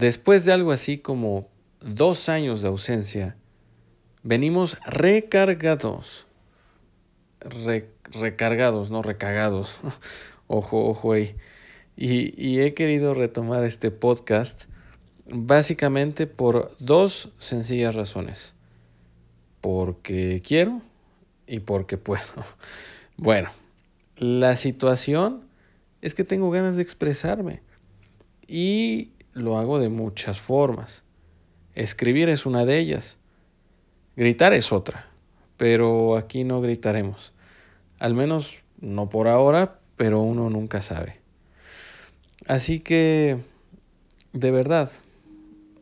Después de algo así como dos años de ausencia, venimos recargados. recargados, no recagados. ojo, ojo ahí. Y, y he querido retomar este podcast básicamente por dos sencillas razones. Porque quiero y porque puedo. Bueno, la situación es que tengo ganas de expresarme y lo hago de muchas formas. Escribir es una de ellas. Gritar es otra, pero aquí no gritaremos. Al menos no por ahora, pero uno nunca sabe. Así que, de verdad,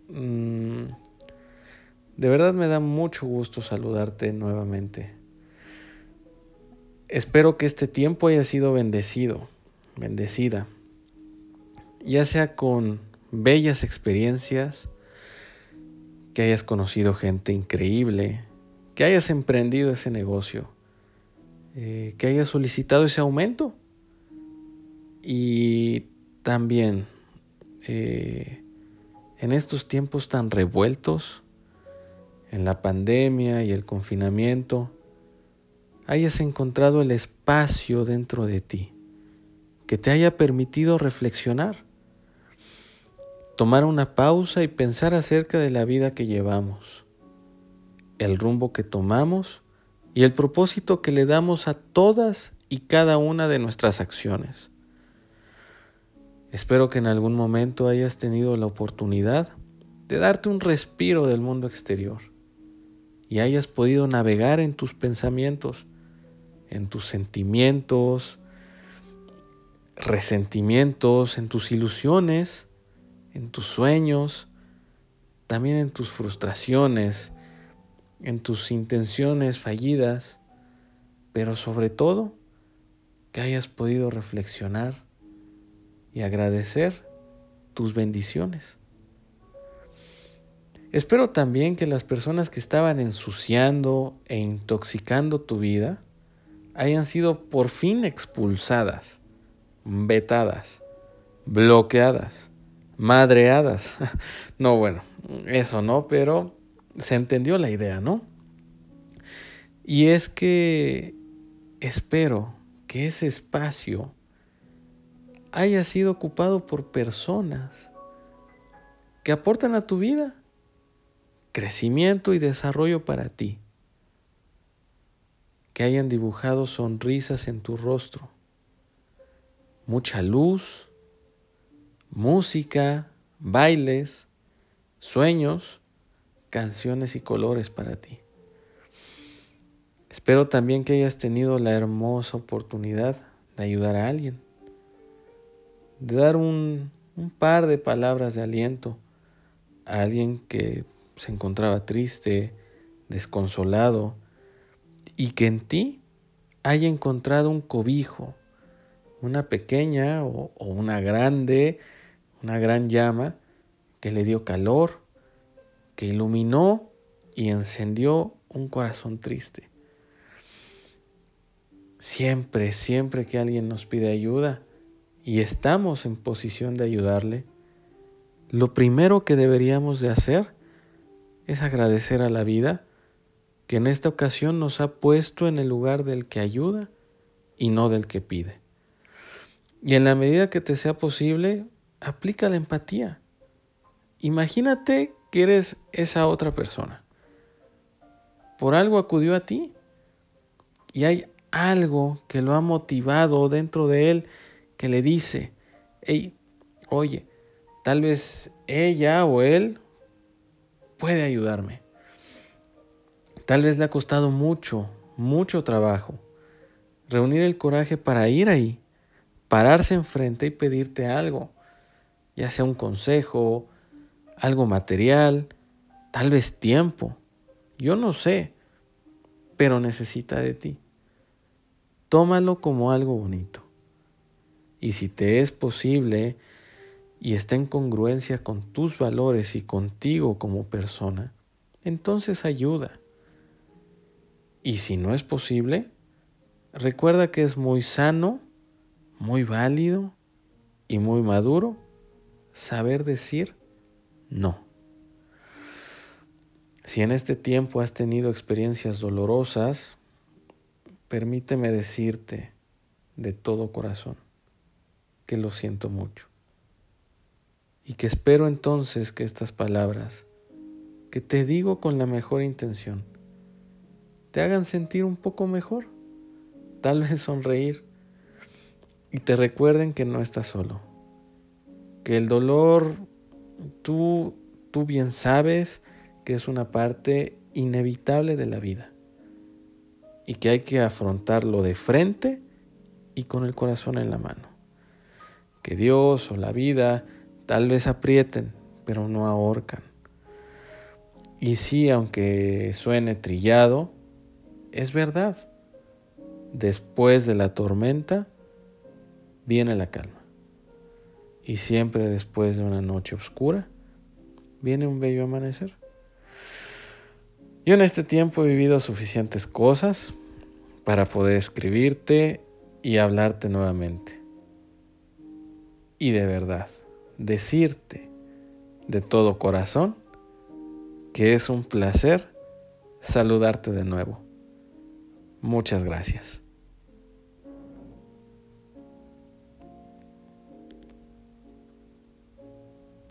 mm, de verdad me da mucho gusto saludarte nuevamente. Espero que este tiempo haya sido bendecido, bendecida, ya sea con bellas experiencias, que hayas conocido gente increíble, que hayas emprendido ese negocio, eh, que hayas solicitado ese aumento. Y también eh, en estos tiempos tan revueltos, en la pandemia y el confinamiento, hayas encontrado el espacio dentro de ti que te haya permitido reflexionar tomar una pausa y pensar acerca de la vida que llevamos, el rumbo que tomamos y el propósito que le damos a todas y cada una de nuestras acciones. Espero que en algún momento hayas tenido la oportunidad de darte un respiro del mundo exterior y hayas podido navegar en tus pensamientos, en tus sentimientos, resentimientos, en tus ilusiones, en tus sueños, también en tus frustraciones, en tus intenciones fallidas, pero sobre todo que hayas podido reflexionar y agradecer tus bendiciones. Espero también que las personas que estaban ensuciando e intoxicando tu vida hayan sido por fin expulsadas, vetadas, bloqueadas madreadas. No, bueno, eso no, pero se entendió la idea, ¿no? Y es que espero que ese espacio haya sido ocupado por personas que aportan a tu vida crecimiento y desarrollo para ti, que hayan dibujado sonrisas en tu rostro, mucha luz, música, bailes, sueños, canciones y colores para ti. Espero también que hayas tenido la hermosa oportunidad de ayudar a alguien, de dar un, par de palabras de aliento a alguien que se encontraba triste, desconsolado, y que en ti haya encontrado un cobijo, una pequeña o una grande una gran llama que le dio calor, que iluminó y encendió un corazón triste. Siempre, siempre que alguien nos pide ayuda y estamos en posición de ayudarle, lo primero que deberíamos de hacer es agradecer a la vida que en esta ocasión nos ha puesto en el lugar del que ayuda y no del que pide. Y en la medida que te sea posible, aplica la empatía. Imagínate que eres esa otra persona. Por algo acudió a ti y hay algo que lo ha motivado dentro de él que le dice, hey, oye, tal vez ella o él puede ayudarme. Tal vez le ha costado mucho, mucho trabajo reunir el coraje para ir ahí, pararse enfrente y pedirte algo ya sea un consejo, algo material, tal vez tiempo, yo no sé, pero necesita de ti. Tómalo como algo bonito. Y si te es posible y está en congruencia con tus valores y contigo como persona, entonces ayuda. Y si no es posible, recuerda que es muy sano, muy válido y muy maduro saber decir No. Si en este tiempo has tenido experiencias dolorosas, permíteme decirte de todo corazón que lo siento mucho y que espero entonces que estas palabras, que te digo con la mejor intención, te hagan sentir un poco mejor, tal vez sonreír y te recuerden que no estás solo, que el dolor tú, tú bien sabes que es una parte inevitable de la vida y que hay que afrontarlo de frente y con el corazón en la mano. Que Dios o la vida tal vez aprieten, pero no ahorcan. Y sí, aunque suene trillado, es verdad. Después de la tormenta viene la calma. Y siempre después de una noche oscura viene un bello amanecer. Yo en este tiempo he vivido suficientes cosas para poder escribirte y hablarte nuevamente. Y de verdad, decirte de todo corazón que es un placer saludarte de nuevo. Muchas gracias.